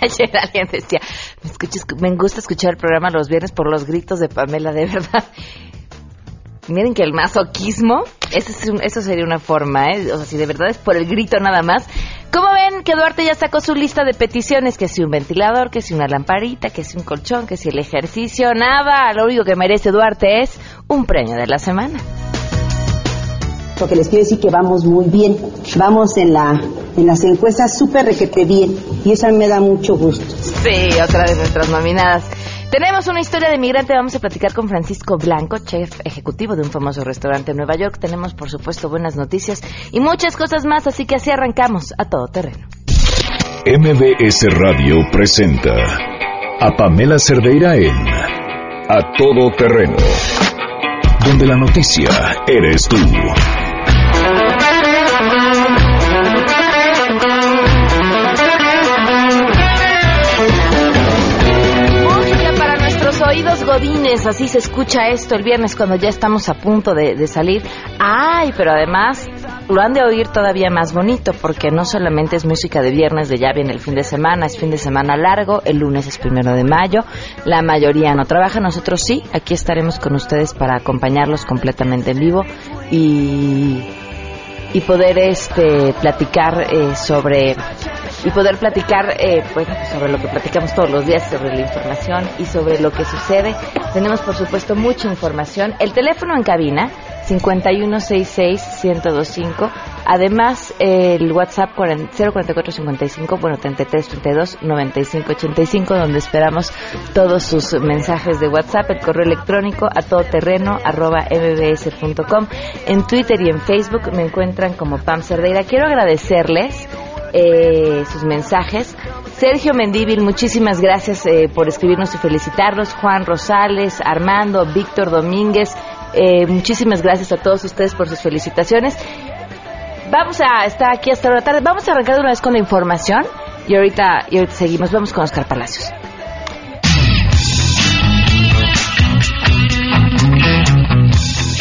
Ayer alguien decía, me, me gusta escuchar el programa los viernes por los gritos de Pamela, de verdad. Miren que el masoquismo, eso, eso sería una forma, ¿eh? O sea, si de verdad es por el grito nada más. ¿Cómo ven que Duarte ya sacó su lista de peticiones? Que si un ventilador, que si una lamparita, que si un colchón, que si el ejercicio, nada. Lo único que merece Duarte es un premio de la semana. Lo que les quiero decir que vamos muy bien. Vamos en la en las encuestas súper requete bien. Y eso me da mucho gusto. Sí, otra vez nuestras nominadas. Tenemos una historia de migrante. Vamos a platicar con Francisco Blanco, chef ejecutivo de un famoso restaurante en Nueva York. Tenemos, por supuesto, buenas noticias y muchas cosas más, así que así arrancamos a todo terreno. MBS Radio presenta a Pamela Cerdeira en A Todo Terreno, donde la noticia eres tú. Godines, así se escucha esto el viernes cuando ya estamos a punto de, salir. Ay, pero además lo han de oír todavía más bonito porque no solamente es música de viernes de ya viene el fin de semana, es fin de semana largo, el lunes es primero de mayo, la mayoría no trabaja, nosotros sí, aquí estaremos con ustedes para acompañarlos completamente en vivo y, y poder este platicar eh, sobre y poder platicar eh, pues, sobre lo que platicamos todos los días, sobre la información y sobre lo que sucede. Tenemos, por supuesto, mucha información. El teléfono en cabina, 5166-1025. Además, el WhatsApp 04455, bueno, 3332-9585, donde esperamos todos sus mensajes de WhatsApp. El correo electrónico a todoterreno arroba mbs.com. En Twitter y en Facebook me encuentran como Pam Cerdeira. Quiero agradecerles eh, sus mensajes. Sergio Mendíbil, muchísimas gracias eh, por escribirnos y felicitarnos. Juan Rosales, Armando, Víctor Domínguez, eh, muchísimas gracias a todos ustedes por sus felicitaciones. Vamos a estar aquí hasta la tarde. Vamos a arrancar de una vez con la información y ahorita, y ahorita seguimos. Vamos con Oscar Palacios.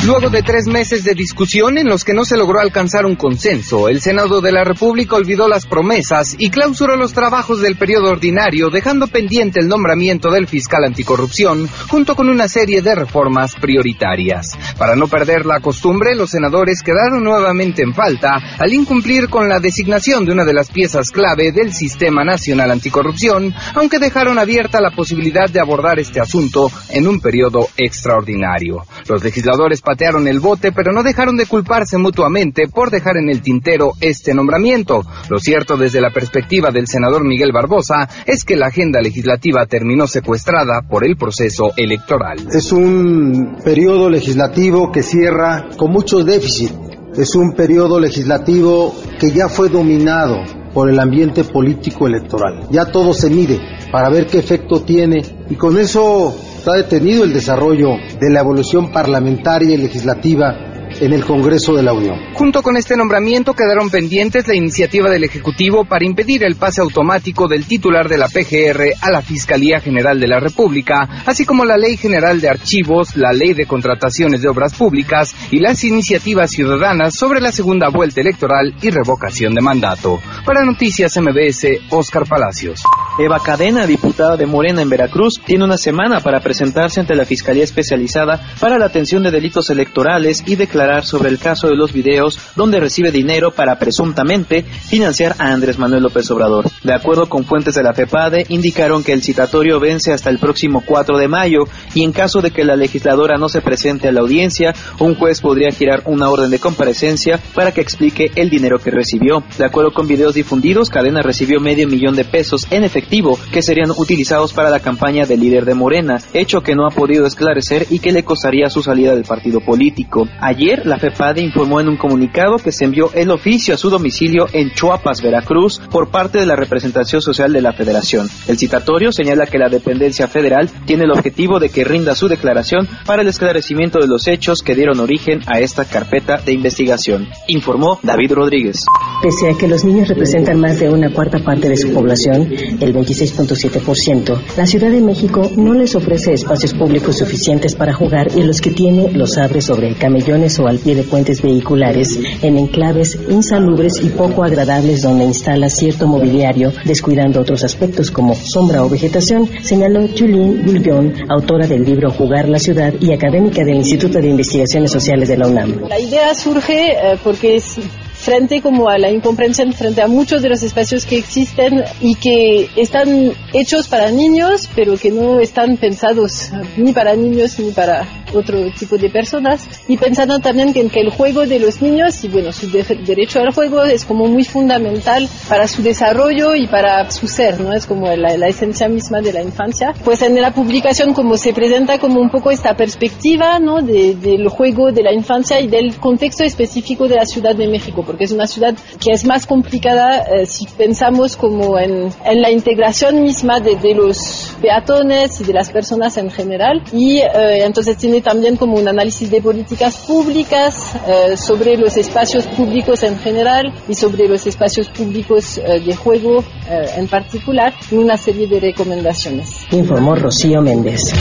Luego de tres meses de discusión en los que no se logró alcanzar un consenso, el Senado de la República olvidó las promesas y clausuró los trabajos del periodo ordinario, dejando pendiente el nombramiento del fiscal anticorrupción, junto con una serie de reformas prioritarias. Para no perder la costumbre, los senadores quedaron nuevamente en falta al incumplir con la designación de una de las piezas clave del Sistema Nacional Anticorrupción, aunque dejaron abierta la posibilidad de abordar este asunto en un periodo extraordinario. Los legisladores el bote, pero no dejaron de culparse mutuamente por dejar en el tintero este nombramiento. Lo cierto desde la perspectiva del senador Miguel Barbosa es que la agenda legislativa terminó secuestrada por el proceso electoral. Es un periodo legislativo que cierra con muchos déficits. Es un periodo legislativo que ya fue dominado por el ambiente político electoral. Ya todo se mide para ver qué efecto tiene y con eso está detenido el desarrollo de la evolución parlamentaria y legislativa en el Congreso de la Unión. Junto con este nombramiento quedaron pendientes la iniciativa del Ejecutivo para impedir el pase automático del titular de la PGR a la Fiscalía General de la República, así como la Ley General de Archivos, la Ley de Contrataciones de Obras Públicas y las iniciativas ciudadanas sobre la segunda vuelta electoral y revocación de mandato. Para Noticias MBS, Oscar Palacios. Eva Cadena, diputada de Morena en Veracruz, tiene una semana para presentarse ante la Fiscalía Especializada para la atención de delitos electorales y declarar sobre el caso de los videos donde recibe dinero para presuntamente financiar a Andrés Manuel López Obrador. De acuerdo con fuentes de la FEPADE, indicaron que el citatorio vence hasta el próximo 4 de mayo y en caso de que la legisladora no se presente a la audiencia, un juez podría girar una orden de comparecencia para que explique el dinero que recibió. De acuerdo con videos difundidos, Cadena recibió medio millón de pesos en efectivo que serían utilizados para la campaña del líder de Morena, hecho que no ha podido esclarecer y que le costaría su salida del partido político. Ayer, la FEPADE informó en un comunicado que se envió el oficio a su domicilio en Chuapas, Veracruz, por parte de la representación social de la Federación. El citatorio señala que la dependencia federal tiene el objetivo de que rinda su declaración para el esclarecimiento de los hechos que dieron origen a esta carpeta de investigación, informó David Rodríguez. Pese a que los niños representan más de una cuarta parte de su población, el del 26.7%, la Ciudad de México no les ofrece espacios públicos suficientes para jugar y los que tiene los abre sobre camellones o al pie de puentes vehiculares en enclaves insalubres y poco agradables donde instala cierto mobiliario, descuidando otros aspectos como sombra o vegetación, señaló Julien Boullion, autora del libro Jugar la Ciudad y académica del Instituto de Investigaciones Sociales de la UNAM. La idea surge eh, porque es frente como a la incomprensión frente a muchos de los espacios que existen y que están hechos para niños, pero que no están pensados ni para niños ni para otro tipo de personas. Y pensando también que, que el juego de los niños y bueno, su derecho al juego es como muy fundamental para su desarrollo y para su ser, ¿no? Es como la, la esencia misma de la infancia. Pues en la publicación como se presenta como un poco esta perspectiva, ¿no? De, del juego de la infancia y del contexto específico de la Ciudad de México porque es una ciudad que es más complicada eh, si pensamos como en, en la integración misma de, de, los peatones y de las personas en general. Y eh, entonces tiene también como un análisis de políticas públicas eh, sobre los espacios públicos en general y sobre los espacios públicos eh, de juego eh, en particular y una serie de recomendaciones. Informó Rocío Méndez.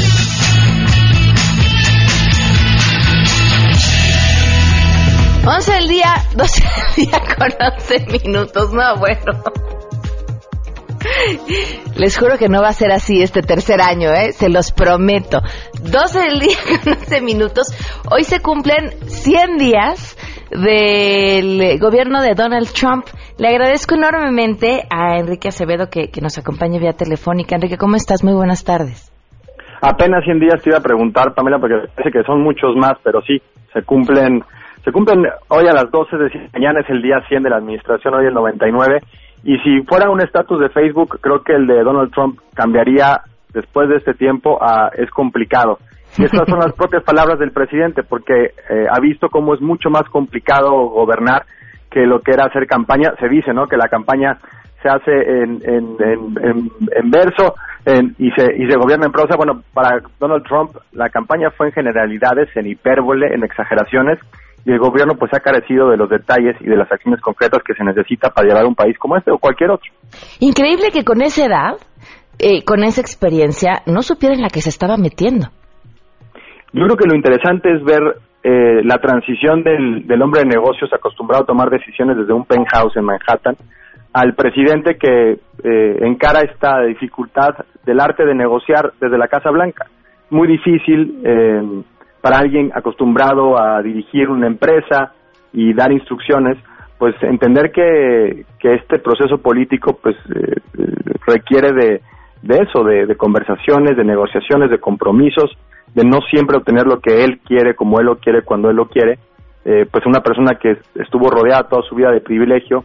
11 del día, 12 del día con 11 minutos. No, bueno. Les juro que no va a ser así este tercer año, ¿eh? Se los prometo. 12 del día con 11 minutos. Hoy se cumplen 100 días del gobierno de Donald Trump. Le agradezco enormemente a Enrique Acevedo que, que nos acompañe vía telefónica. Enrique, ¿cómo estás? Muy buenas tardes. Apenas 100 días te iba a preguntar, Pamela, porque parece que son muchos más, pero sí, se cumplen se cumplen hoy a las 12 de mañana es el día 100 de la administración, hoy el 99. Y si fuera un estatus de Facebook, creo que el de Donald Trump cambiaría después de este tiempo a es complicado. Y estas son las propias palabras del presidente, porque eh, ha visto cómo es mucho más complicado gobernar que lo que era hacer campaña. Se dice, ¿no? Que la campaña se hace en, en, en, en verso y, se, y se gobierna en prosa. Bueno, para Donald Trump la campaña fue en generalidades, en hipérbole, en exageraciones y el gobierno pues ha carecido de los detalles y de las acciones concretas que se necesita para llevar un país como este o cualquier otro. Increíble que con esa edad, eh, con esa experiencia, no supiera en la que se estaba metiendo. Yo creo que lo interesante es ver eh, la transición del, del hombre de negocios acostumbrado a tomar decisiones desde un penthouse en Manhattan al presidente que eh, encara esta dificultad del arte de negociar desde la Casa Blanca. Muy difícil eh, para alguien acostumbrado a dirigir una empresa y dar instrucciones, pues entender que, que este proceso político pues eh, requiere de, de eso, de, de, conversaciones, de negociaciones, de compromisos, de no siempre obtener lo que él quiere como él lo quiere cuando él lo quiere, eh, pues una persona que estuvo rodeada toda su vida de privilegio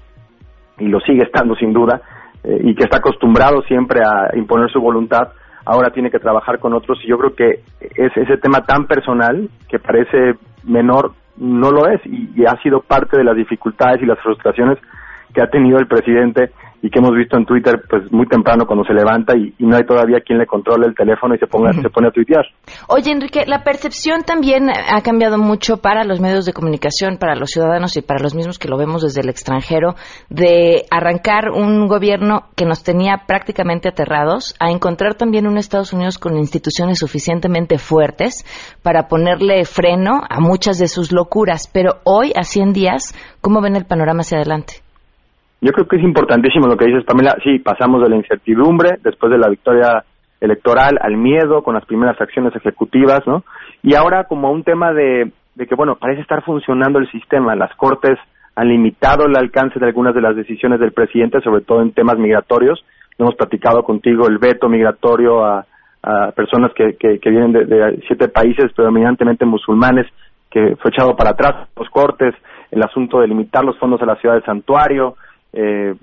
y lo sigue estando sin duda eh, y que está acostumbrado siempre a imponer su voluntad, ahora tiene que trabajar con otros y yo creo que es ese tema tan personal que parece menor no lo es y, y, ha sido parte de las dificultades y las frustraciones que ha tenido el presidente y que hemos visto en Twitter pues muy temprano cuando se levanta y, y no hay todavía quien le controle el teléfono y se ponga uh -huh. se pone a tuitear. Oye Enrique, la percepción también ha cambiado mucho para los medios de comunicación, para los ciudadanos y para los mismos que lo vemos desde el extranjero de arrancar un gobierno que nos tenía prácticamente aterrados a encontrar también un Estados Unidos con instituciones suficientemente fuertes para ponerle freno a muchas de sus locuras, pero hoy a 100 días, ¿cómo ven el panorama hacia adelante? Yo creo que es importantísimo lo que dices, Pamela. Sí, pasamos de la incertidumbre después de la victoria electoral al miedo con las primeras acciones ejecutivas, ¿no? Y ahora como un tema de, de que, bueno, parece estar funcionando el sistema. Las cortes han limitado el alcance de algunas de las decisiones del presidente, sobre todo en temas migratorios. Hemos platicado contigo el veto migratorio a, a personas que, que, que vienen de, de siete países predominantemente musulmanes, que fue echado para atrás los cortes, el asunto de limitar los fondos a la ciudad del santuario, eh,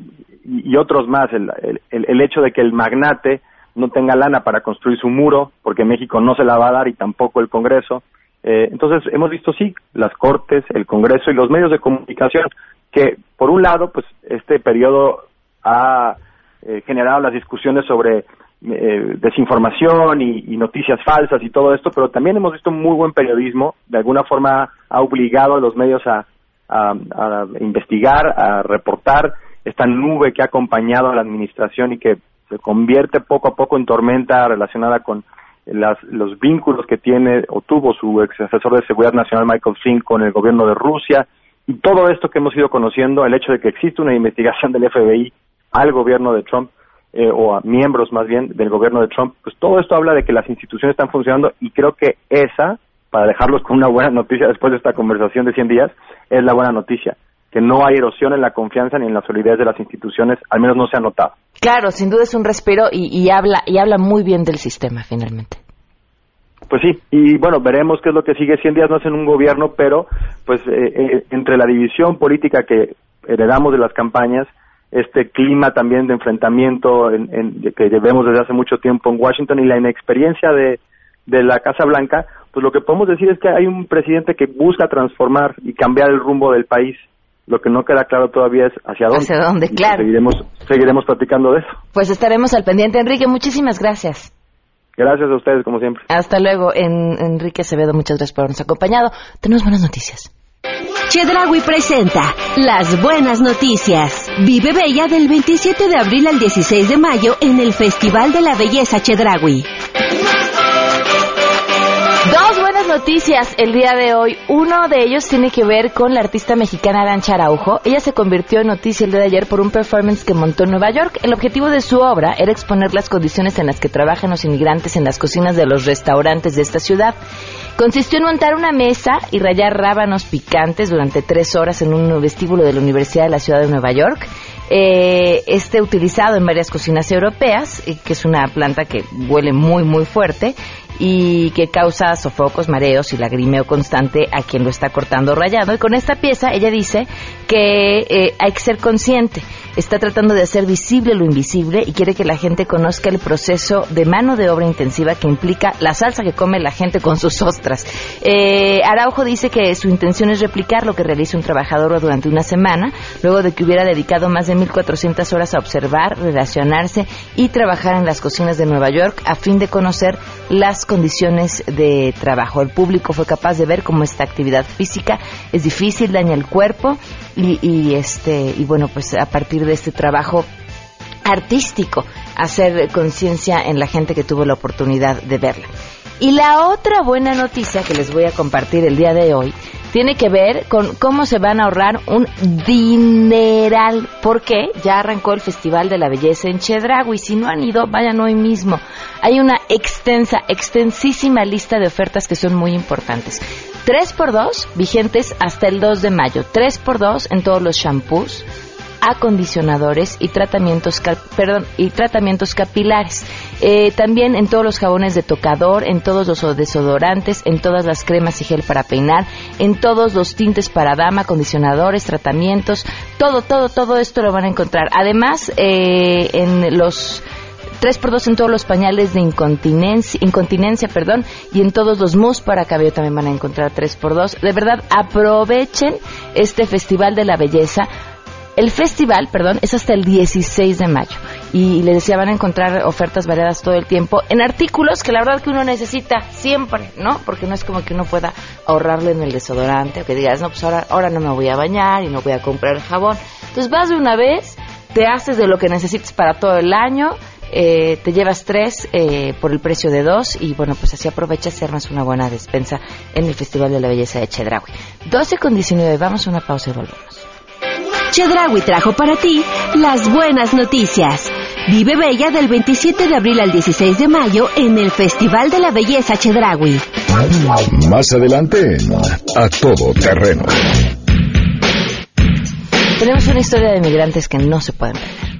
y, otros más, el, el, el, hecho de que el magnate no tenga lana para construir su muro, porque México no se la va a dar y tampoco el Congreso. Eh, entonces, hemos visto, sí, las Cortes, el Congreso y los medios de comunicación, que por un lado, pues este periodo ha eh, generado las discusiones sobre eh, desinformación y, noticias falsas y todo esto, pero también hemos visto muy buen periodismo, de alguna forma ha obligado a los medios a, a, a investigar, a reportar esta nube que ha acompañado a la administración y que se convierte poco a poco en tormenta relacionada con las, los vínculos que tiene o tuvo su ex asesor de seguridad nacional Michael Flynn con el gobierno de Rusia. Y todo esto que hemos ido conociendo, el hecho de que existe una investigación del FBI al gobierno de Trump eh, o a miembros más bien del gobierno de Trump, pues todo esto habla de que las instituciones están funcionando y creo que esa, para dejarlos con una buena noticia después de esta conversación de 100 días, es la buena noticia que no hay erosión en la confianza ni en la solidez de las instituciones, al menos no se ha notado. Claro, sin duda es un respiro y, habla y habla muy bien del sistema finalmente. Pues sí, y bueno, veremos qué es lo que sigue. 100 días no es en un gobierno, pero pues eh, eh, entre la división política que heredamos de las campañas, este clima también de enfrentamiento en, que vemos desde hace mucho tiempo en Washington y la inexperiencia de, de la Casa Blanca, pues lo que podemos decir es que hay un presidente que busca transformar y cambiar el rumbo del país lo que no queda claro todavía es hacia dónde. Hacia dónde, claro. Seguiremos, seguiremos platicando de eso. Pues estaremos al pendiente. Enrique, muchísimas gracias. Gracias a ustedes, como siempre. Hasta luego, en, Enrique Acevedo. Muchas gracias por habernos acompañado. Tenemos buenas noticias. Chedragui presenta Las Buenas Noticias. Vive Bella del 27 de abril al 16 de mayo en el Festival de la Belleza Chedragui. Noticias el día de hoy. Uno de ellos tiene que ver con la artista mexicana Arancha Araujo. Ella se convirtió en noticia el día de ayer por un performance que montó en Nueva York. El objetivo de su obra era exponer las condiciones en las que trabajan los inmigrantes en las cocinas de los restaurantes de esta ciudad. Consistió en montar una mesa y rayar rábanos picantes durante tres horas en un vestíbulo de la Universidad de la Ciudad de Nueva York. Eh, este utilizado en varias cocinas europeas, eh, que es una planta que huele muy, muy fuerte y que causa sofocos, mareos y lagrimeo constante a quien lo está cortando rayado. Y con esta pieza ella dice que eh, hay que ser consciente está tratando de hacer visible lo invisible y quiere que la gente conozca el proceso de mano de obra intensiva que implica la salsa que come la gente con sus ostras. Eh, Araujo dice que su intención es replicar lo que realiza un trabajador durante una semana, luego de que hubiera dedicado más de 1.400 horas a observar, relacionarse y trabajar en las cocinas de Nueva York a fin de conocer las condiciones de trabajo. El público fue capaz de ver cómo esta actividad física es difícil, daña el cuerpo y, y este y bueno pues a partir de este trabajo artístico hacer conciencia en la gente que tuvo la oportunidad de verla. Y la otra buena noticia que les voy a compartir el día de hoy tiene que ver con cómo se van a ahorrar un dineral. Porque ya arrancó el Festival de la Belleza en y Si no han ido, vayan hoy mismo. Hay una extensa, extensísima lista de ofertas que son muy importantes. 3 por 2 vigentes hasta el 2 de mayo. 3 por 2 en todos los shampoos acondicionadores y tratamientos, perdón, y tratamientos capilares. Eh, también en todos los jabones de tocador, en todos los desodorantes, en todas las cremas y gel para peinar, en todos los tintes para dama, acondicionadores, tratamientos, todo, todo, todo esto lo van a encontrar. Además, eh, en los 3x2 en todos los pañales de incontinencia, perdón, y en todos los mousse para cabello también van a encontrar 3x2. De verdad, aprovechen este Festival de la Belleza el festival, perdón, es hasta el 16 de mayo y les decía van a encontrar ofertas variadas todo el tiempo en artículos que la verdad que uno necesita siempre, ¿no? Porque no es como que uno pueda ahorrarle en el desodorante o que digas, no, pues ahora, ahora no me voy a bañar y no voy a comprar jabón. Entonces vas de una vez, te haces de lo que necesites para todo el año, eh, te llevas tres eh, por el precio de dos y bueno, pues así aprovechas y armas una buena despensa en el Festival de la Belleza de Chedraui. 12 con 19, vamos a una pausa y volvemos. Chedraui trajo para ti las buenas noticias. Vive Bella del 27 de abril al 16 de mayo en el Festival de la Belleza Chedraui. Más adelante A Todo Terreno. Tenemos una historia de migrantes que no se pueden perder.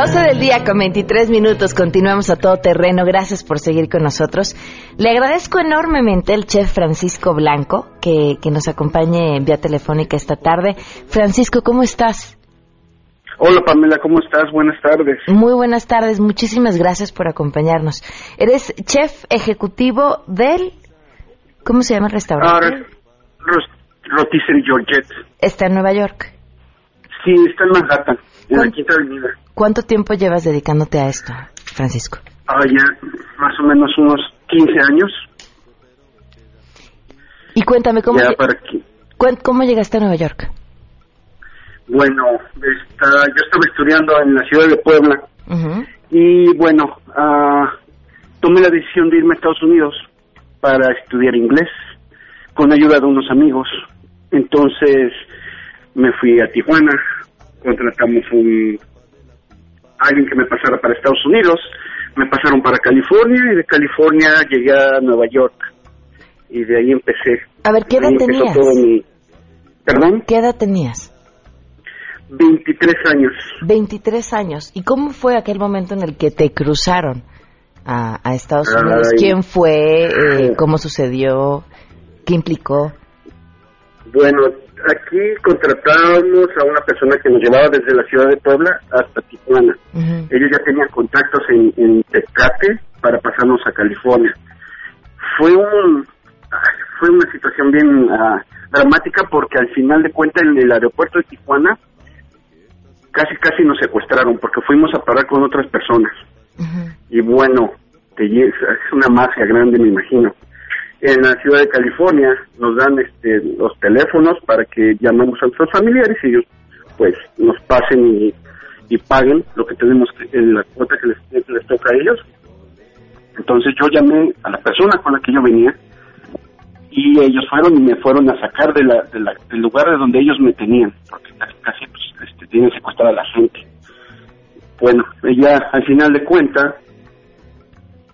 12 del día con 23 minutos. Continuamos a todo terreno. Gracias por seguir con nosotros. Le agradezco enormemente al chef Francisco Blanco que, que nos acompañe en vía telefónica esta tarde. Francisco, ¿cómo estás? Hola Pamela, ¿cómo estás? Buenas tardes. Muy buenas tardes, muchísimas gracias por acompañarnos. Eres chef ejecutivo del... ¿Cómo se llama el restaurante? Ahora, Rotisserie Georgette. Está en Nueva York. Sí, está en Manhattan, en la Quinta Avenida. ¿Cuánto tiempo llevas dedicándote a esto, Francisco? Ah, ya más o menos unos 15 años. Y cuéntame, ¿cómo, Ya para que- ¿cómo llegaste a Nueva York? Bueno, está- yo estaba estudiando en la ciudad de Puebla y bueno, ah, tomé la decisión de irme a Estados Unidos para estudiar inglés con ayuda de unos amigos. Entonces me fui a Tijuana, contratamos un alguien que me pasara para Estados Unidos, me pasaron para California y de California llegué a Nueva York y de ahí empecé. A ver, ¿qué edad tenías? mi- ¿Perdón? ¿Qué edad tenías? 23 años. 23 años. ¿Y cómo fue aquel momento en el que te cruzaron a, a Estados Ay. Unidos? ¿Quién fue? Eh, ¿Cómo sucedió? ¿Qué implicó? Bueno, aquí contratábamos a una persona que nos llevaba desde la ciudad de Puebla hasta Tijuana. Ellos ya tenían contactos en, en Tecate para pasarnos a California. Fue un fue una situación bien ah, dramática porque al final de cuentas en el aeropuerto de Tijuana casi casi nos secuestraron porque fuimos a parar con otras personas. Y bueno, te es una magia grande, me imagino. En la ciudad de California nos dan este, los teléfonos para que llamemos a nuestros familiares y ellos pues nos pasen y, y paguen lo que tenemos que, en la cuota que les, toca a ellos. Entonces yo llamé a la persona con la que yo venía y ellos fueron y me fueron a sacar de la, de la- del lugar de donde ellos me tenían, porque casi, casi pues, este, tienen secuestrada a la gente. Bueno, ya al final de cuentas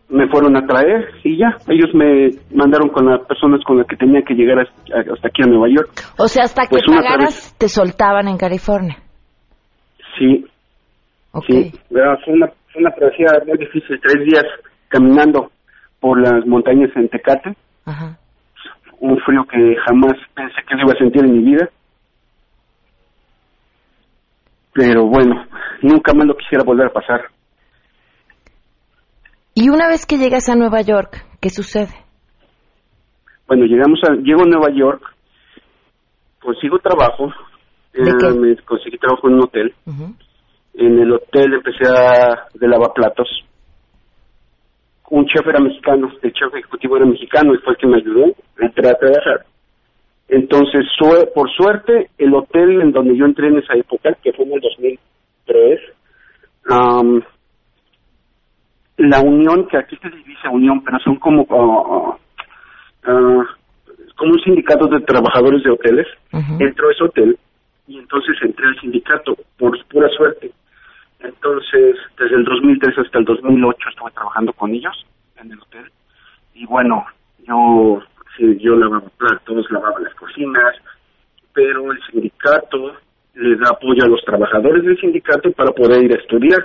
me fueron a traer y ya, ellos me mandaron con las personas con las que tenía que llegar hasta, aquí a Nueva York. O sea, hasta que Pues pagaras, te soltaban en California. Sí, sí, ¿verdad? fue una, fue una travesía muy difícil, tres días caminando por las montañas en Tecate, Ajá. un frío que jamás pensé que iba a sentir en mi vida. Pero bueno, nunca más lo quisiera volver a pasar. Y una vez que llegas a Nueva York, ¿qué sucede? Bueno, llegamos a, llego a Nueva York, consigo trabajo, ¿De eh, qué? me conseguí trabajo en un hotel. En el hotel empecé a de lavaplatos. Un chef era mexicano, el chef ejecutivo era mexicano y fue el que me ayudó a entrar a trabajar. Entonces, sue- por suerte, el hotel en donde yo entré en esa época, que fue en el 2003, am, la unión, que aquí se dice unión, pero son como, ah, ah, como un sindicato de trabajadores de hoteles, entró a ese hotel y entonces entré al sindicato por pura suerte. Entonces, desde el 2003 hasta el 2008 estuve trabajando con ellos en el hotel. Y bueno, yo, sí, yo lavaba platos, lavaba las cocinas, pero el sindicato le da apoyo a los trabajadores del sindicato para poder ir a estudiar.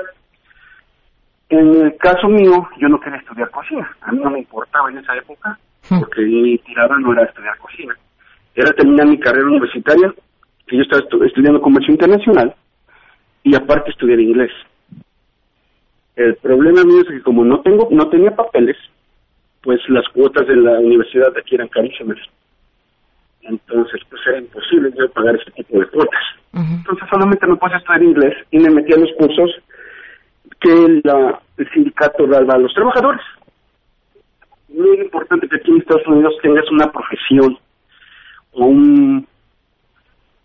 En el caso mío, yo no quería estudiar cocina. A mí no me importaba en esa época, porque mi tirada no era estudiar cocina. Era terminar mi carrera universitaria, que yo estaba estu- estudiando comercio internacional, y aparte estudiar inglés. El problema mío es que como no tengo, no tenía papeles, pues las cuotas de la universidad de aquí eran carísimas. Entonces, pues era imposible yo pagar ese tipo de cuotas. Entonces solamente me puse a estudiar inglés y me metí a los cursos que la- el sindicato daba a los trabajadores. Muy importante que aquí en Estados Unidos tengas una profesión o un,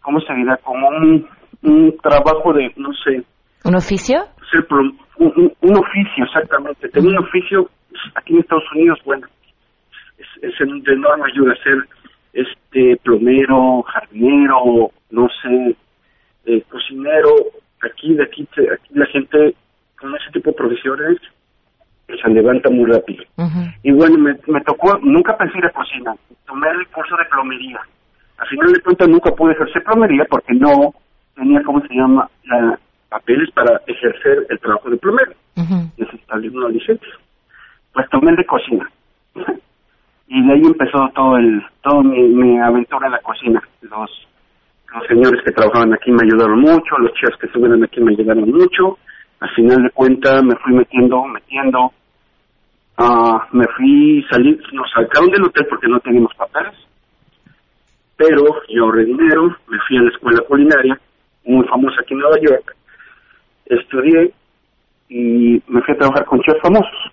¿cómo se dirá? Como un, un trabajo de, no sé, ¿Un oficio? ser pro- un, oficio, exactamente. Tener un oficio aquí en Estados Unidos, bueno, es, es de enorme ayuda ser este plomero, jardinero, no sé, eh, cocinero. Aquí, de aquí, aquí la gente con ese tipo de profesiones se levanta muy rápido. Y bueno, me, me tocó, nunca pensé ir a cocina, tomé el curso de plomería. Al final de cuentas nunca pude ejercer plomería porque no tenía, ¿cómo se llama?, la, papeles para ejercer el trabajo de plomero. Necesitaba una licencia. Pues tomé el de cocina. y de ahí empezó todo el, todo mi, mi aventura en la cocina. Los Los señores que trabajaban aquí me ayudaron mucho, los chefs que estuvieron aquí me ayudaron mucho. Al final de cuentas me fui metiendo, metiendo. Ah, me fui, salí, nos sacaron del hotel porque no teníamos papeles. Pero yo ahorré dinero, me fui a la escuela culinaria, muy famosa aquí en Nueva York. Estudié y me fui a trabajar con chefs famosos.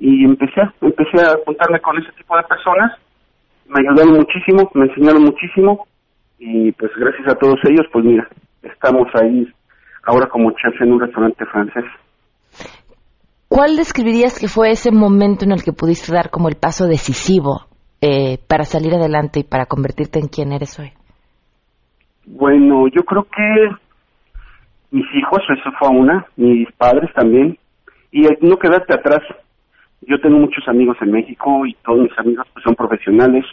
Y empecé, empecé a juntarme con ese tipo de personas. Me ayudaron muchísimo, me enseñaron muchísimo. Y pues gracias a todos ellos, pues mira, estamos ahí ahora como chef en un restaurante francés. ¿Cuál describirías que fue ese momento en el que pudiste dar como el paso decisivo eh, para salir adelante y para convertirte en quien eres hoy? Bueno, yo creo que mis hijos, eso fue una, mis padres también, y el no quedarte atrás. Yo tengo muchos amigos en México y todos mis amigos pues, son profesionales.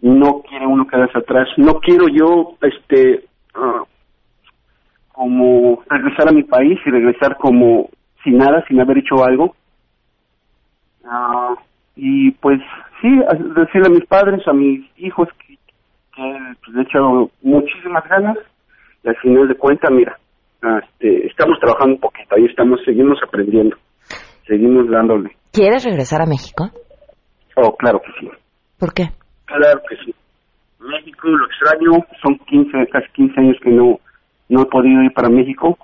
No quiere uno quedarse atrás. No quiero yo, este, ah, como regresar a mi país y regresar como sin nada, sin haber hecho algo. Ah, y pues sí, decirle a mis padres, a mis hijos que, que pues, he echado muchísimas ganas y al final de cuentas, mira, este, estamos trabajando un poquito, ahí estamos, seguimos aprendiendo, seguimos dándole. ¿Quieres regresar a México? Oh, claro que sí. ¿Por qué? Claro que sí. México, lo extraño, son 15, casi 15 años que no, no he podido ir para México,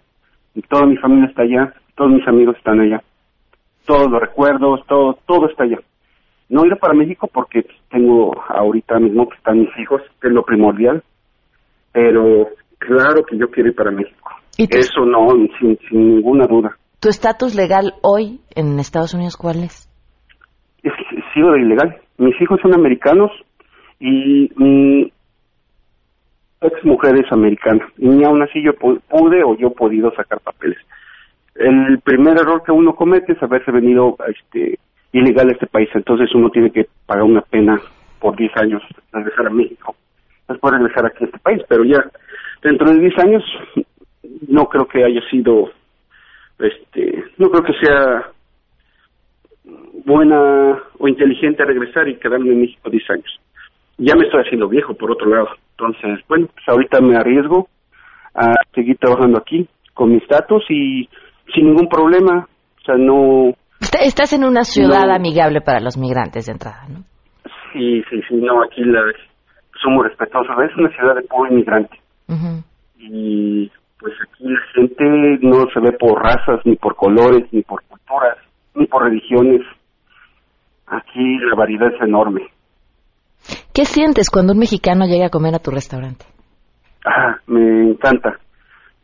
y toda mi familia está allá, todos mis amigos están allá, todos los recuerdos, todo, todo está allá. No ir para México porque tengo ahorita mismo que están mis hijos, que es lo primordial, pero claro que yo quiero ir para México. Eso no, sin, ninguna duda. ¿Tu estatus legal hoy en Estados Unidos cuál es? Es sigo de ilegal. Mis hijos son americanos y mi ex mujer es americana. Y ni aún así yo pude o yo he podido sacar papeles. El primer error que uno comete es haberse venido este, ilegal a este país. Entonces uno tiene que pagar una pena por 10 años regresar a México. Después regresar aquí a este país. Pero ya dentro de 10 años no creo que haya sido, este, no creo que sea buena o inteligente regresar y quedarme en México 10 años. Ya me estoy haciendo viejo, por otro lado. Entonces, bueno, pues ahorita me arriesgo a seguir trabajando aquí con mi estatus y sin ningún problema. O sea, no... Estás en una ciudad amigable para los migrantes de entrada, ¿no? Sí, sí, sí, no, aquí la, somos respetuosos. Es una ciudad de puro inmigrante. Y pues aquí la gente no se ve por razas, ni por colores, ni por culturas, ni por religiones. Aquí la variedad es enorme. ¿Qué sientes cuando un mexicano llega a comer a tu restaurante? Ah, me encanta.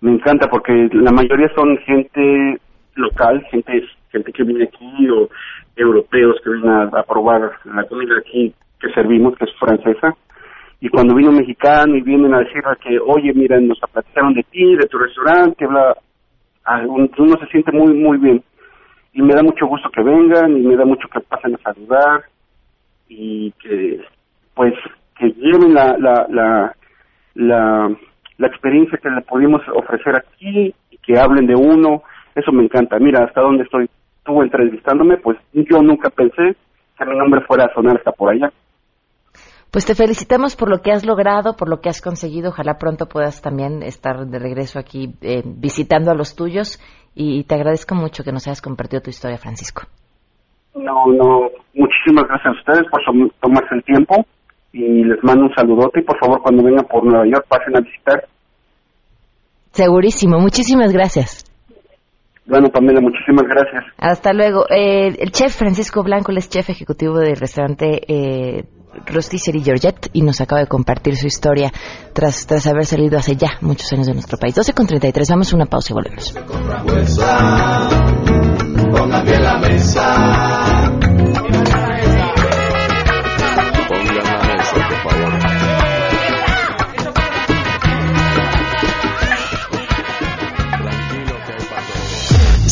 Me encanta porque la mayoría son gente local, gente gente que viene aquí o europeos que vienen a, a probar la comida aquí que servimos, que es francesa y cuando vino un mexicano y vienen a decirle que, oye, mira, nos platicaron de ti, de tu restaurante, bla, uno se siente muy, muy bien. Y me da mucho gusto que vengan y me da mucho que pasen a saludar y que, pues, que lleven la, la, la, la, la experiencia que le pudimos ofrecer aquí y que hablen de uno. Eso me encanta. Mira, hasta donde estoy tú entrevistándome, pues yo nunca pensé que mi nombre fuera a sonar hasta por allá. Pues te felicitamos por lo que has logrado, por lo que has conseguido. Ojalá pronto puedas también estar de regreso aquí eh, visitando a los tuyos y te agradezco mucho que nos hayas compartido tu historia, Francisco. No, no, muchísimas gracias a ustedes por tomarse el tiempo y les mando un saludote y por favor cuando vengan por Nueva York pasen a visitar. Segurísimo, muchísimas gracias. Bueno, Pamela, muchísimas gracias. Hasta luego. Eh, el chef Francisco Blanco, el es chef ejecutivo del restaurante eh, Rosticerie Georgette y nos acaba de compartir su historia tras, tras haber salido hace ya muchos años de nuestro país. 12 con 33, vamos a una pausa y volvemos.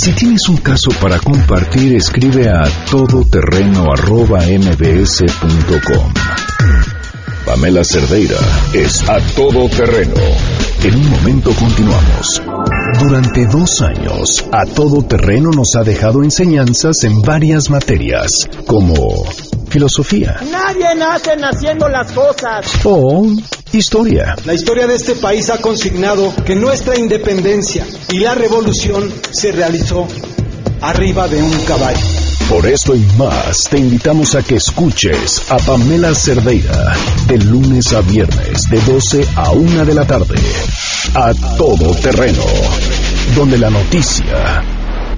Si tienes un caso para compartir, escribe a todoterreno.mbs.com. Pamela Cerdeira es a todoterreno. En un momento continuamos. Durante dos años, a todoterreno nos ha dejado enseñanzas en varias materias, como filosofía. Nadie nace haciendo las cosas. O historia. La historia de este país ha consignado que nuestra independencia y la revolución se realizó arriba de un caballo. Por esto y más, te invitamos a que escuches a Pamela Cerdeira de lunes a viernes de 12 a 1 de la tarde. A todo terreno, donde la noticia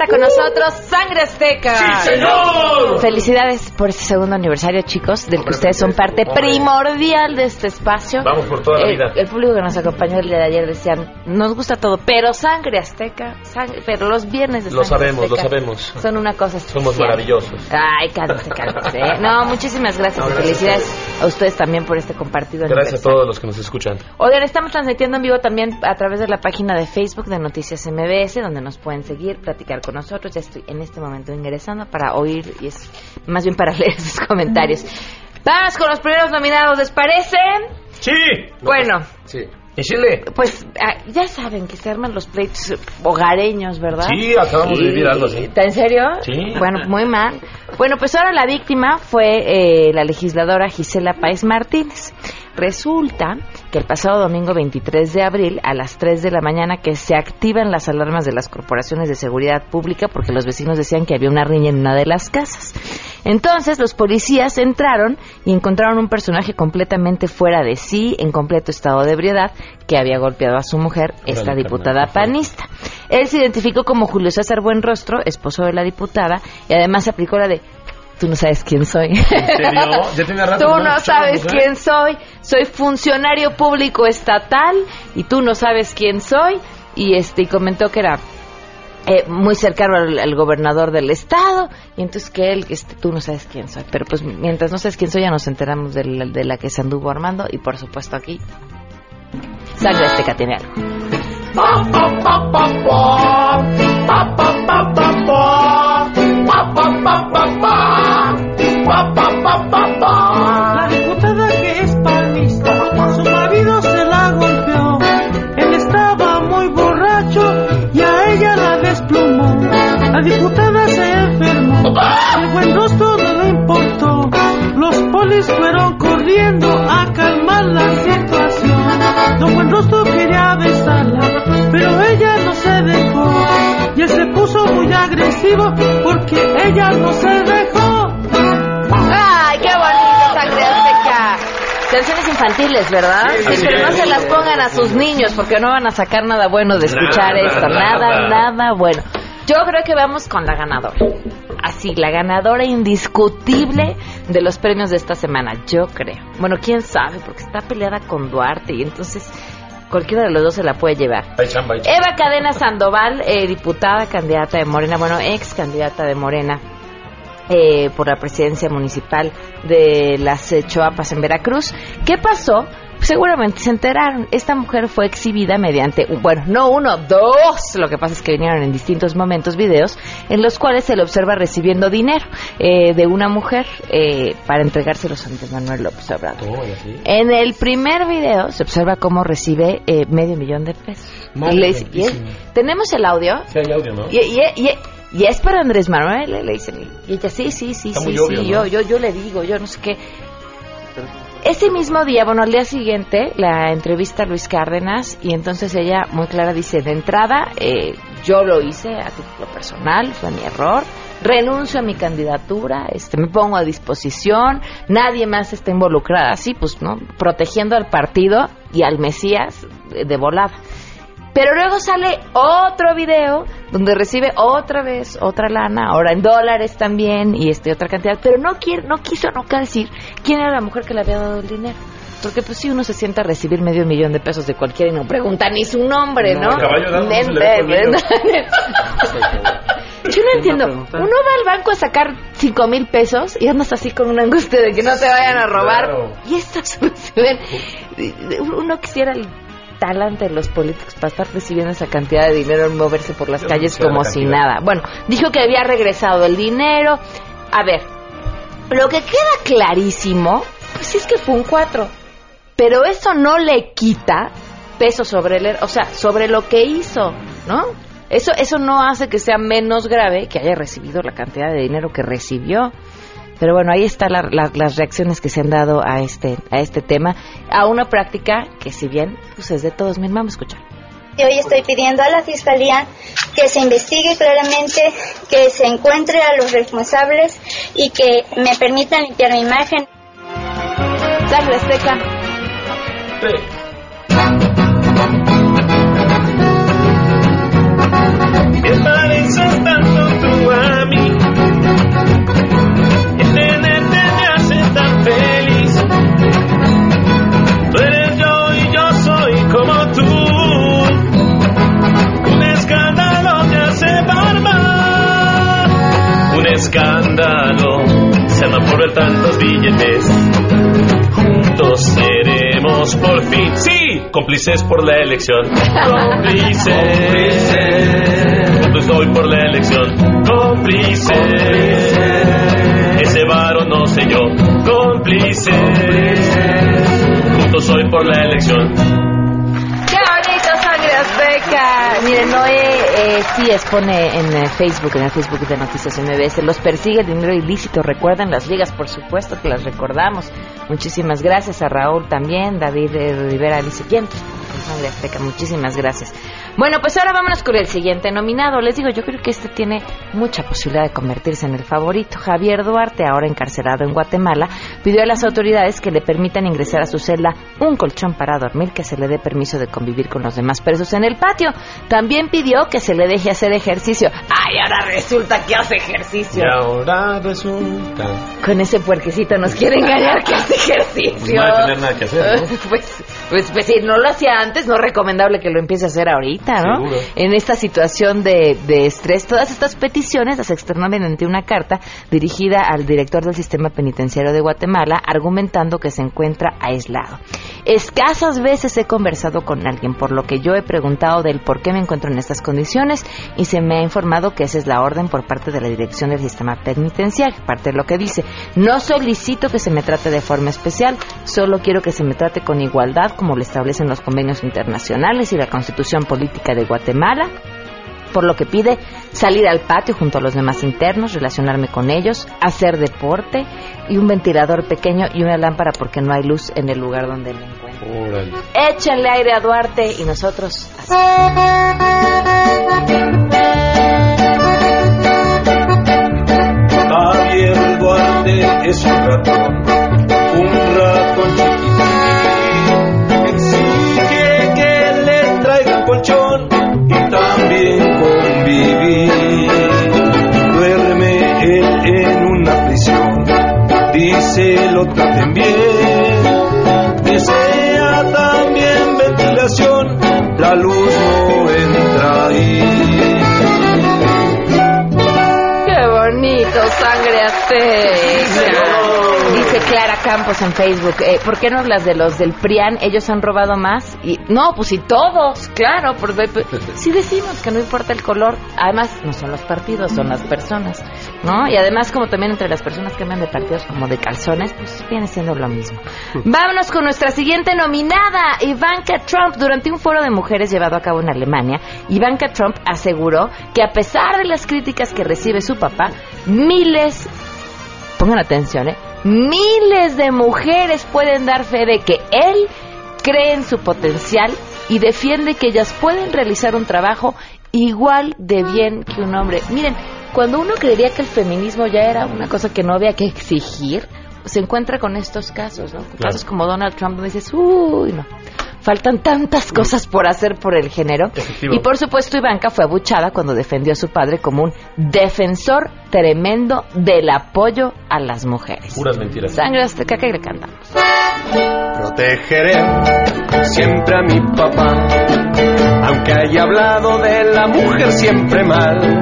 Está con nosotros Sangre Azteca. ¡Sí, señor! Felicidades por este segundo aniversario, chicos, del que ustedes son parte primordial de este espacio. Vamos por toda la el, vida. El público que nos acompañó el día de ayer decían, nos gusta todo, pero Sangre Azteca, sangre- pero los viernes de Lo Sangre sabemos, lo sabemos. Son una cosa especial. Somos maravillosos. Ay, cálmese, cálmese. ¿eh? No, muchísimas gracias No, y gracias felicidades a ustedes también por este compartido Gracias a todos los que nos escuchan. Oigan, estamos transmitiendo en vivo también a través de la página de Facebook de Noticias MBS, donde nos pueden seguir, platicar con nosotros. Ya estoy en este momento ingresando para oír y es más bien para leer sus comentarios. Vamos con los primeros nominados, ¿les parece? Sí. Bueno, Sí. ¿Y Chile? pues ah, ya saben que se arman los pleitos hogareños, ¿verdad? Sí, acabamos de vivir algo así. ¿Está en serio? Sí. Bueno, muy mal. Bueno, pues ahora la víctima fue eh, la legisladora Gisela Páez Martínez. Resulta que el pasado domingo 23 de abril a las 3 de la mañana que se activan las alarmas de las corporaciones de seguridad pública porque los vecinos decían que había una riña en una de las casas. Entonces los policías entraron y encontraron un personaje completamente fuera de sí, en completo estado de ebriedad, que había golpeado a su mujer, esta diputada panista. Él se identificó como Julio César Buenrostro, esposo de la diputada, y además aplicó la de tú no sabes quién soy. ¿En serio? Ya rato tú no sabes ¿eh? quién soy. Soy funcionario público estatal y tú no sabes quién soy. Y este y comentó que era eh, muy cercano al, gobernador del estado y entonces que él, este, tú no sabes quién soy. Pero pues mientras no sabes quién soy ya nos enteramos de la, que se anduvo armando y por supuesto aquí sangre azteca tiene. Infantiles, ¿verdad? Sí, sí, pero no se las pongan a sus niños porque no van a sacar nada bueno de escuchar Nada, esto. Nada, nada. nada bueno. Yo creo que vamos con la ganadora. Así, la ganadora indiscutible de los premios de esta semana. Yo creo. Bueno, quién sabe, porque está peleada con Duarte y entonces cualquiera de los dos se la puede llevar. Eva Cadena Sandoval, eh, diputada, candidata de Morena, bueno, ex candidata de Morena eh, por la presidencia municipal de las eh, Choapas en Veracruz. ¿Qué pasó? Seguramente se enteraron. Esta mujer fue exhibida mediante, un- bueno, no uno, dos. Lo que pasa es que vinieron en distintos momentos videos en los cuales se le observa recibiendo dinero eh, de una mujer eh, para entregárselos a Andrés Manuel López Obrador. Oh. En el primer video se observa cómo recibe eh, medio millón de pesos. Madre Y le dice, ¿y es- santísima. ¿Tenemos el audio? Sí hay audio, ¿no? Y, y- y- y es para Andrés Manuel, eh, le dicen. Y ella, sí, sí, sí, Está sí, sí, obvio, yo, ¿no? yo, yo le digo, yo no sé qué. Ese mismo día, bueno, al día siguiente, la entrevista a Luis Cárdenas y entonces ella muy clara dice, de entrada, eh, yo lo hice a título personal, fue mi error, renuncio a mi candidatura, este, me pongo a disposición, nadie más está involucrada, así pues, ¿no? Protegiendo al partido y al Mesías de volada. Pero luego sale otro video donde recibe otra vez otra lana, ahora en dólares también y este otra cantidad, pero no quiere, no quiso nunca decir quién era la mujer que le había dado el dinero. Porque pues si uno se sienta a recibir medio millón de pesos de cualquiera y no pregunta ni su nombre, ¿no? No, se. Yo no entiendo. Uno va al banco a sacar cinco mil pesos y andas así con una angustia de que no te vayan a robar. Y esto sucede. Uno quisiera talante de los políticos para estar recibiendo esa cantidad de dinero en moverse por las Yo calles como la si nada. Bueno, dijo que había regresado el dinero. A ver, lo que queda clarísimo, pues es que fue un 4. Pero eso no le quita peso sobre el, o sea, sobre lo que hizo, ¿no? Eso, eso no hace que sea menos grave que haya recibido la cantidad de dinero que recibió. Pero bueno, ahí están la- la- las reacciones que se han dado a este, a este tema, a una práctica que si bien pues es de todos, mi vamos a escuchar. Y hoy estoy pidiendo a la Fiscalía que se investigue claramente, que se encuentre a los responsables y que me permitan limpiar mi imagen. Sangre Azteca. Me billetes. Juntos seremos por fin, sí, cómplices por la elección. Cómplices. Juntos hoy por la elección. Cómplices. Ese varo no sé yo. Cómplices. Juntos hoy por la elección. ¡Qué bonito, Sangre Azteca! Miren, Noé eh, sí expone en eh, Facebook, en el Facebook de Noticias MBS, los persigue el dinero ilícito, recuerdan las ligas, por supuesto que las recordamos. Muchísimas gracias a Raúl también, David eh, Rivera dice, ¿quién? Sangre Azteca, muchísimas gracias. Bueno, pues ahora vámonos con el siguiente nominado. Les digo, yo creo que este tiene mucha posibilidad de convertirse en el favorito. Javier Duarte, ahora encarcelado en Guatemala, pidió a las autoridades que le permitan ingresar a su celda un colchón para dormir, que se le dé permiso de convivir con los demás presos en el patio. También pidió que se le deje hacer ejercicio. ¡Ay, ahora resulta que hace ejercicio! Y ahora resulta. Con ese puerquecito nos quiere engañar que hace ejercicio. Pues no va a tener nada que hacer, ¿no? pues, pues, pues si no lo hacía antes, no es recomendable que lo empiece a hacer ahorita, ¿no? Seguro. En esta situación de, de estrés, todas estas peticiones las externó mediante una carta dirigida al director del sistema penitenciario de Guatemala, argumentando que se encuentra aislado. Escasas veces he conversado con alguien, por lo que yo he preguntado del por qué me encuentro en estas condiciones y se me ha informado que esa es la orden por parte de la dirección del sistema penitenciario. Parte de lo que dice, no solicito que se me trate de forma especial, solo quiero que se me trate con igualdad como lo establecen los convenios internacionales y la constitución política de Guatemala por lo que pide salir al patio junto a los demás internos, relacionarme con ellos, hacer deporte y un ventilador pequeño y una lámpara porque no hay luz en el lugar donde me encuentro. Órale. Échenle aire a Duarte y nosotros así. Javier Duarte es un ratón, un ratón dice lo traten bien. Desea también ventilación, la luz no entra ahí. ¡Qué bonito, sangre azteca! Dice Clara Campos en Facebook, eh, ¿por qué no hablas de los del PRIAN? Ellos han robado más. y No, pues y todos, claro. Por, sí decimos que no importa el color. Además, no son los partidos, son las personas, ¿no? Y además, como también entre las personas que andan de partidos como de calzones, pues viene siendo lo mismo. Vámonos con nuestra siguiente nominada, Ivanka Trump. Durante un foro de mujeres llevado a cabo en Alemania, Ivanka Trump aseguró que a pesar de las críticas que recibe su papá, miles, pongan atención, ¿eh? miles de mujeres pueden dar fe de que él cree en su potencial y defiende que ellas pueden realizar un trabajo igual de bien que un hombre. Miren, cuando uno creería que el feminismo ya era una cosa que no había que exigir, se encuentra con estos casos, ¿no? Casos como Donald Trump, donde dices, uy, no. Faltan tantas cosas por hacer por el género. Efectivo. Y por supuesto, Ivanka fue abuchada cuando defendió a su padre como un defensor tremendo del apoyo a las mujeres. Puras mentiras. Sangre azteca que le cantamos. Protegeré siempre a mi papá, aunque haya hablado de la mujer siempre mal.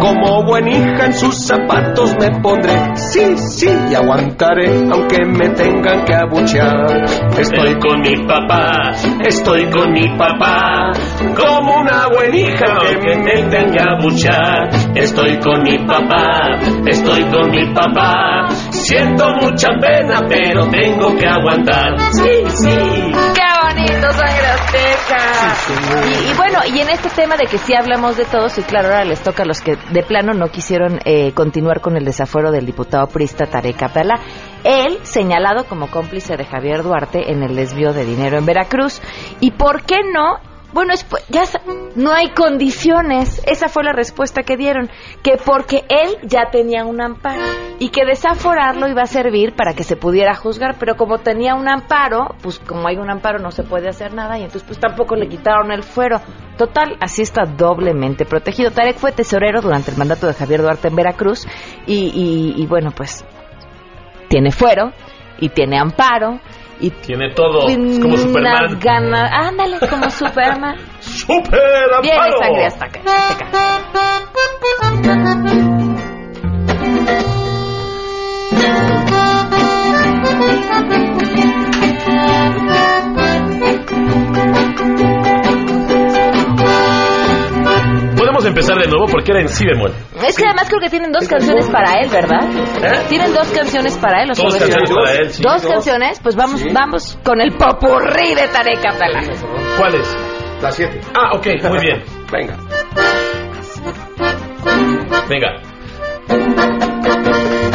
Como buen hija en sus zapatos me pondré, sí, sí, y aguantaré aunque me tengan que abuchear. Estoy con mi papá, estoy con mi papá, como una buena hija que me tengan que abuchar. Estoy con mi papá, estoy con mi papá, siento mucha pena pero tengo que aguantar. Sí, sí. ¡Qué bonito, sangre azteca! y, y bueno, y en este tema de que sí hablamos de todos, y claro, ahora les toca a los que de plano no quisieron eh, continuar con el desafuero del diputado prista Tarek Capela. Él, señalado como cómplice de Javier Duarte en el desvío de dinero en Veracruz. ¿Y por qué no? Bueno, es, ya no hay condiciones. Esa fue la respuesta que dieron. Que porque él ya tenía un amparo y que desaforarlo iba a servir para que se pudiera juzgar. Pero como tenía un amparo, pues como hay un amparo no se puede hacer nada y entonces pues tampoco le quitaron el fuero. Total, así está doblemente protegido. Tarek fue tesorero durante el mandato de Javier Duarte en Veracruz y, y- y bueno, pues tiene fuero y tiene amparo y Tiene todo, es como Superman. ganas. Ándale, como Superman. ¡Super amparo! sangre hasta acá. Podemos empezar de nuevo porque era en si bemol. Es que además creo que tienen dos canciones para él, ¿verdad? Tienen dos canciones para él. o sea, Dos canciones para él, sí. Dos canciones, pues vamos, vamos con el popurrí de Tarek Capela. ¿Cuál es? La 7. Ah, ok, muy bien. Venga. Venga.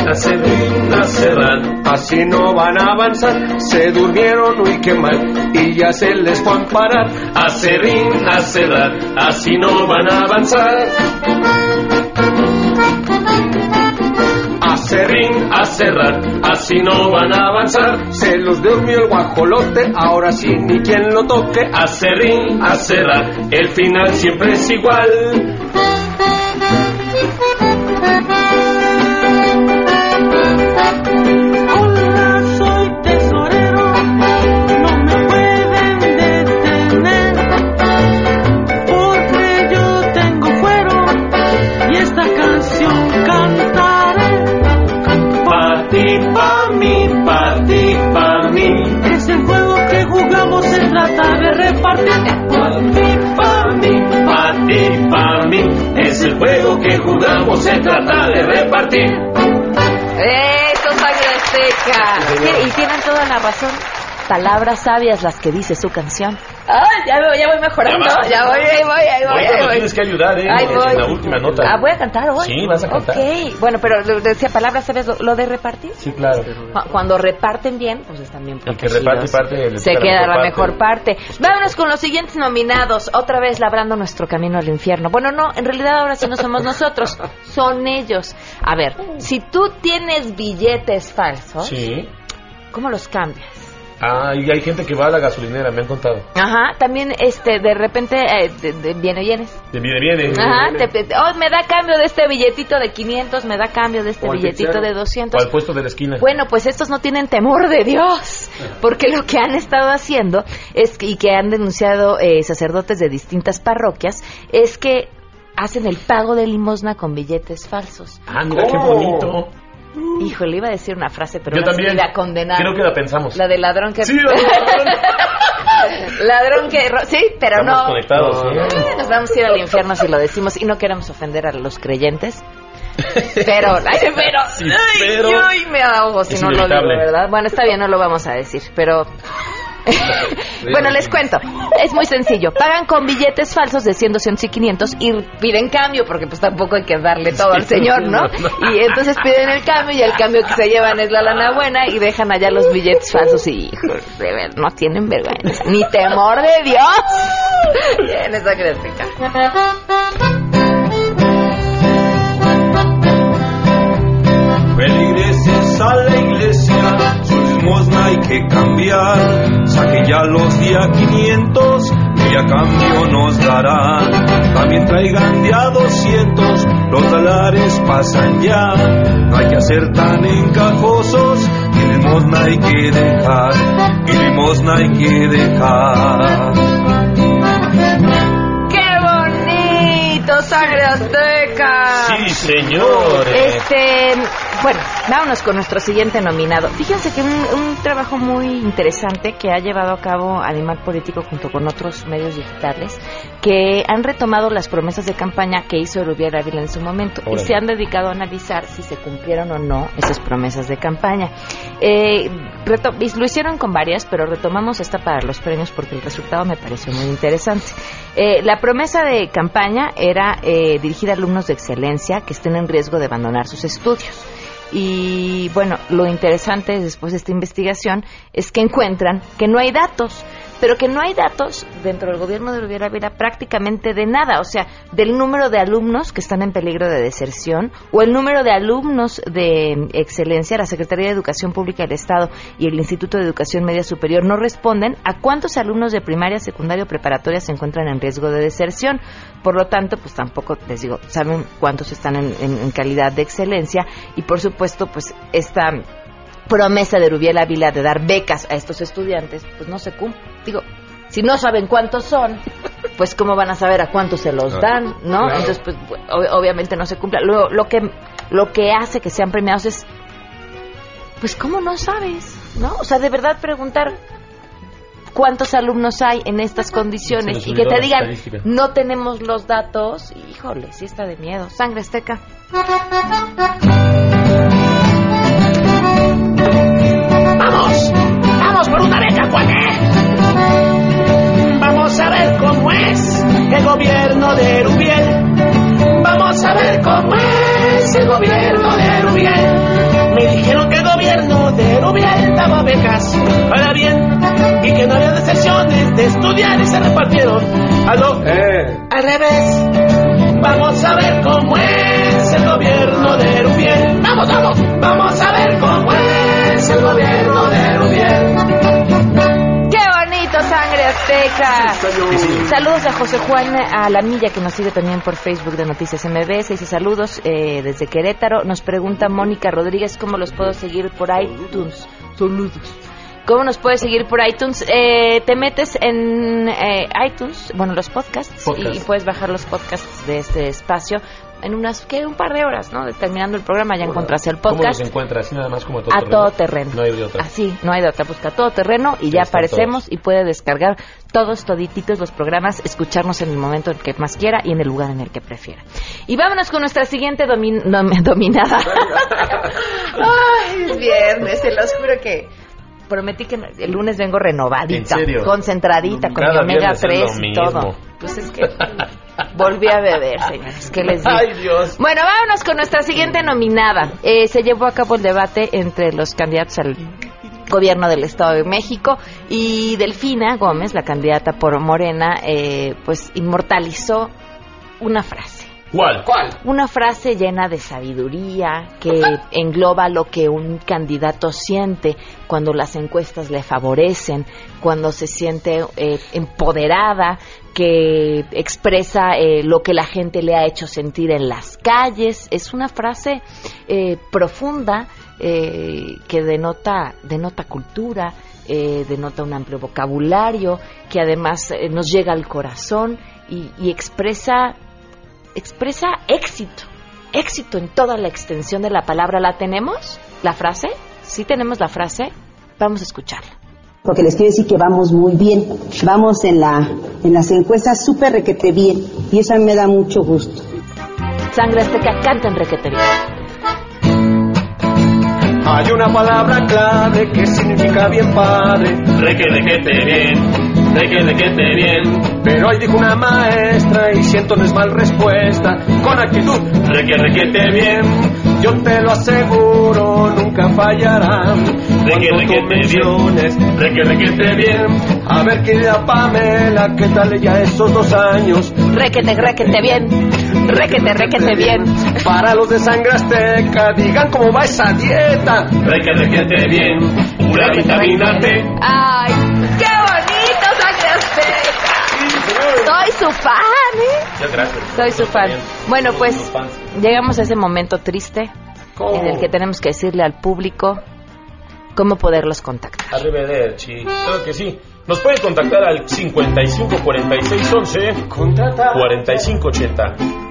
Acerrín, acerrán. Así no van a avanzar, se durmieron, uy, qué mal, y ya se les fue a amparar. Acerrín, acerrán. Así no van a avanzar. Acerrín, acerrán. Así no van a avanzar. Se los durmió el guajolote, ahora sí ni quien lo toque. Acerrín, acerrán. El final siempre es igual. Se trata de repartir. ¡Eso, sangre! Sí, Y tienen toda la razón. Palabras sabias las que dice su canción. ¡Ah! Ya, voy- ya voy mejorando. Ya voy, ahí voy, ahí voy. Ahí tienes que ayudar, ¿eh? Ahí En voy. la última nota. Ah, voy a cantar hoy. Sí, vas a cantar. Ok. Bueno, pero decía palabras sabias lo, lo de repartir. Sí, claro. Cu- Cuando reparten bien, pues están bien El que reparte parte, le Se queda la mejor parte. Vámonos con los siguientes nominados. Otra vez labrando nuestro camino al infierno. Bueno, no, en realidad ahora sí no somos nosotros, son ellos. A ver, si tú tienes billetes falsos, Sí. ¿cómo los cambias? Ah, y hay gente que va a la gasolinera, me han contado. Ajá, también este de repente eh, de- de- viene vienes. De viene, viene. Ajá, te, te- oh, me da cambio de este billetito de 500, me da cambio de este O billetito de O 200. al puesto de la esquina. Bueno, pues estos no tienen temor de Dios, porque lo que han estado haciendo es que, y que han denunciado eh, sacerdotes de distintas parroquias es que hacen el pago de limosna con billetes falsos. Ah, mira qué bonito. Híjole, iba a decir una frase, pero Yo ahora sí también. la condenaron. Creo que la pensamos. La de ladrón que... Sí, la ladrón. ladrón que... Sí, pero Estamos no... conectados. Eh, Nos vamos a ir al infierno si lo decimos y no queremos ofender a los creyentes. Pero, ay, pero, Sí, ay, pero- ay, me ahogo si no lo digo. ¿verdad? Bueno, está bien, no lo vamos a decir, pero... bueno, les cuento. Es muy sencillo. Pagan con billetes falsos de 100, 200 y 500 y piden cambio, porque pues tampoco hay que darle todo al señor, ¿no? Y entonces piden el cambio y el cambio que se llevan es la lana buena y dejan allá los billetes falsos y, de ver, no tienen vergüenza. Ni temor de Dios. Bien, esa crítica. Feligreses a la iglesia, que cambiar. Saque ya los día 500 y a cambio nos darán. También traigan de a 200, los dólares pasan ya. No hay que ser tan encajosos, y limosna hay que dejar, y limosna hay que dejar. ¡Qué bonito! sangre azteca. Sí, señor. Este, bueno, vámonos con nuestro siguiente nominado. Fíjense que un, un trabajo muy interesante que ha llevado a cabo Animal Político junto con otros medios digitales que han retomado las promesas de campaña que hizo Rubiel Ávila en su momento y se han dedicado a analizar si se cumplieron o no esas promesas de campaña. Eh, lo hicieron con varias, pero retomamos esta para los premios porque el resultado me pareció muy interesante. Eh, la promesa de campaña era eh, dirigir a alumnos de excelencia que estén en riesgo de abandonar sus estudios. Y bueno, lo interesante después de esta investigación es que encuentran que no hay datos, pero que no hay datos dentro del gobierno de Rubiera Ávila prácticamente de nada, o sea, del número de alumnos que están en peligro de deserción o el número de alumnos de excelencia, la Secretaría de Educación Pública del Estado y el Instituto de Educación Media Superior no responden a cuántos alumnos de primaria, secundaria o preparatoria se encuentran en riesgo de deserción. Por lo tanto, pues tampoco les digo, saben cuántos están en, en- en calidad de excelencia y por supuesto, pues esta promesa de Rubiel Ávila de dar becas a estos estudiantes, pues no se cumple. Digo, si no saben cuántos son, pues cómo van a saber a cuántos se los dan, ¿no? Claro. Entonces, pues ob- obviamente no se cumple. Lo que lo que hace que sean premiados es, pues cómo no sabes, ¿no? O sea, de verdad preguntar cuántos alumnos hay en estas condiciones y que te digan no tenemos los datos, híjole, sí está de miedo. Sangre azteca. Por una beca, cuate! Vamos a ver cómo es el gobierno de Rubiel. Vamos a ver cómo es el gobierno de Rubiel. Me dijeron que el gobierno de Rubiel daba becas para bien y que no había deserciones de estudiar y se repartieron a lo al revés. Vamos a ver cómo es el gobierno de Rubiel. Vamos, vamos, vamos a ver cómo Saludos a José Juan Alamilla, que nos sigue también por Facebook de Noticias MBS. Dice saludos eh, desde Querétaro. Nos pregunta Mónica Rodríguez cómo los puedo seguir por iTunes. Saludos. ¿Cómo nos puedes seguir por iTunes? Eh, te metes en eh, iTunes, bueno, los podcasts, Podcast. y, y puedes bajar los podcasts de este espacio en unas, ¿qué? Un par de horas, ¿no? Terminando el programa ya encontrás el ¿Cómo podcast. los encuentras? Así nada más como todo A terreno? todo terreno. No hay de otra. Así, no hay de otra. Busca todo terreno y ya aparecemos y puede descargar todos, todititos los programas, escucharnos en el momento en que más quiera y en el lugar en el que prefiera. Y vámonos con nuestra siguiente domin- dominada. Ay, es viernes, se los juro que prometí que el lunes vengo renovadita, ¿En serio? concentradita con mi omega viernes es 3 lo y todo. Pues es que volví a beber, señores. ¿Qué les digo? Ay, Dios. Bueno, vámonos con nuestra siguiente nominada. Eh, se llevó a cabo el debate entre los candidatos al gobierno del Estado de México y Delfina Gómez, la candidata por Morena, eh, pues inmortalizó una frase. ¿Cuál? ¿Cuál? Una frase llena de sabiduría que engloba lo que un candidato siente cuando las encuestas le favorecen, cuando se siente eh, empoderada, que expresa eh, lo que la gente le ha hecho sentir en las calles. Es una frase eh, profunda eh, que denota, denota cultura, eh, denota un amplio vocabulario, que además eh, nos llega al corazón y, y expresa expresa éxito, éxito en toda la extensión de la palabra. ¿La tenemos? ¿La frase? ¿Sí tenemos la frase? Vamos a escucharla. Porque les quiero decir que vamos muy bien. Vamos en, la, en las encuestas súper requete bien. Y eso a mí me da mucho gusto. Sangre Azteca canta en requetería. Hay una palabra clave que significa bien padre. Reque, requete bien, reque, requete bien. Pero ahí dijo una maestra y siento no es mal respuesta. Con actitud, Reque, requete bien, yo te lo aseguro, nunca fallará. reque, requete menciones, bien, reque, requete bien. a ver querida Pamela, ¿qué tal ella esos dos años? Requete, requete bien. Requete, requete bien. Para los de sangre azteca, digan cómo va esa dieta. Reque, requete bien, pura vitamina T. ¡Ay! ¡Qué bonito, Sangre Azteca! Soy su fan, ¿eh? Muchas gracias. Soy su fan. También. Bueno, Somos pues llegamos a ese momento triste en el que tenemos que decirle al público cómo poderlos contactar. Arrivederci. Claro que sí. Nos pueden contactar al 55 46 11 45 80.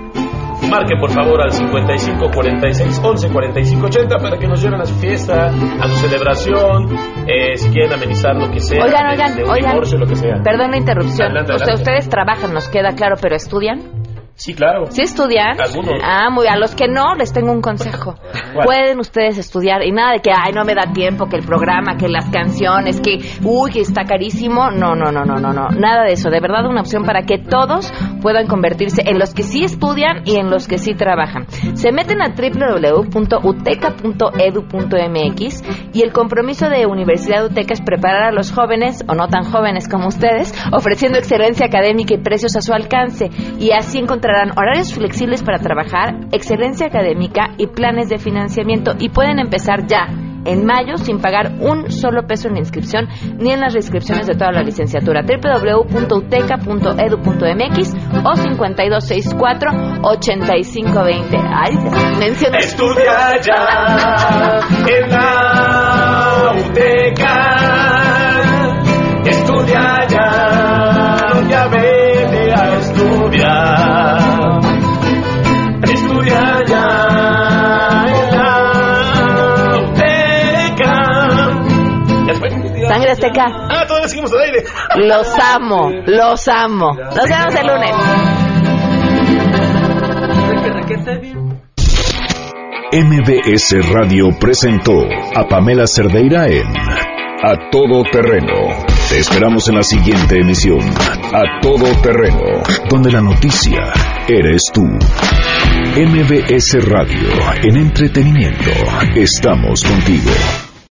Marque por favor al 55 46 11 45 80 para que nos lleven a su fiesta, a su celebración, eh, si quieren amenizar lo que sea. Oigan, oigan, de un oigan. divorcio, lo que sea. Perdón la interrupción. Adelante, O sea, adelante. ustedes trabajan, nos queda claro, pero estudian. Sí, claro. ¿Sí estudian? Algunos. Ah, muy. A los que no, les tengo un consejo. ¿Cuál? Pueden ustedes estudiar y nada de que, ay, no me da tiempo, que el programa, que las canciones, que, uy, que está carísimo. No, no, no, no, no, no. Nada de eso. De verdad, una opción para que todos puedan convertirse en los que sí estudian y en los que sí trabajan. Se meten a www.uteca.edu.mx y el compromiso de Universidad Uteca es preparar a los jóvenes, o no tan jóvenes como ustedes, ofreciendo excelencia académica y precios a su alcance. Y así encontrarán horarios flexibles para trabajar, excelencia académica y planes de financiamiento. Y pueden empezar ya. En mayo, sin pagar un solo peso en la inscripción ni en las reinscripciones de toda la licenciatura. www.uteca.edu.mx o 5264-8520. Ay, menciona. Estudia ya en la UTECA. Estudia ya, ya vete a estudiar. Azteca. Ah, todavía seguimos al aire. Los amo, los amo. Nos vemos el lunes. MBS Radio presentó a Pamela Cerdeira en A Todo Terreno. Te esperamos en la siguiente emisión, A Todo Terreno, donde la noticia eres tú. MBS Radio, en entretenimiento, estamos contigo.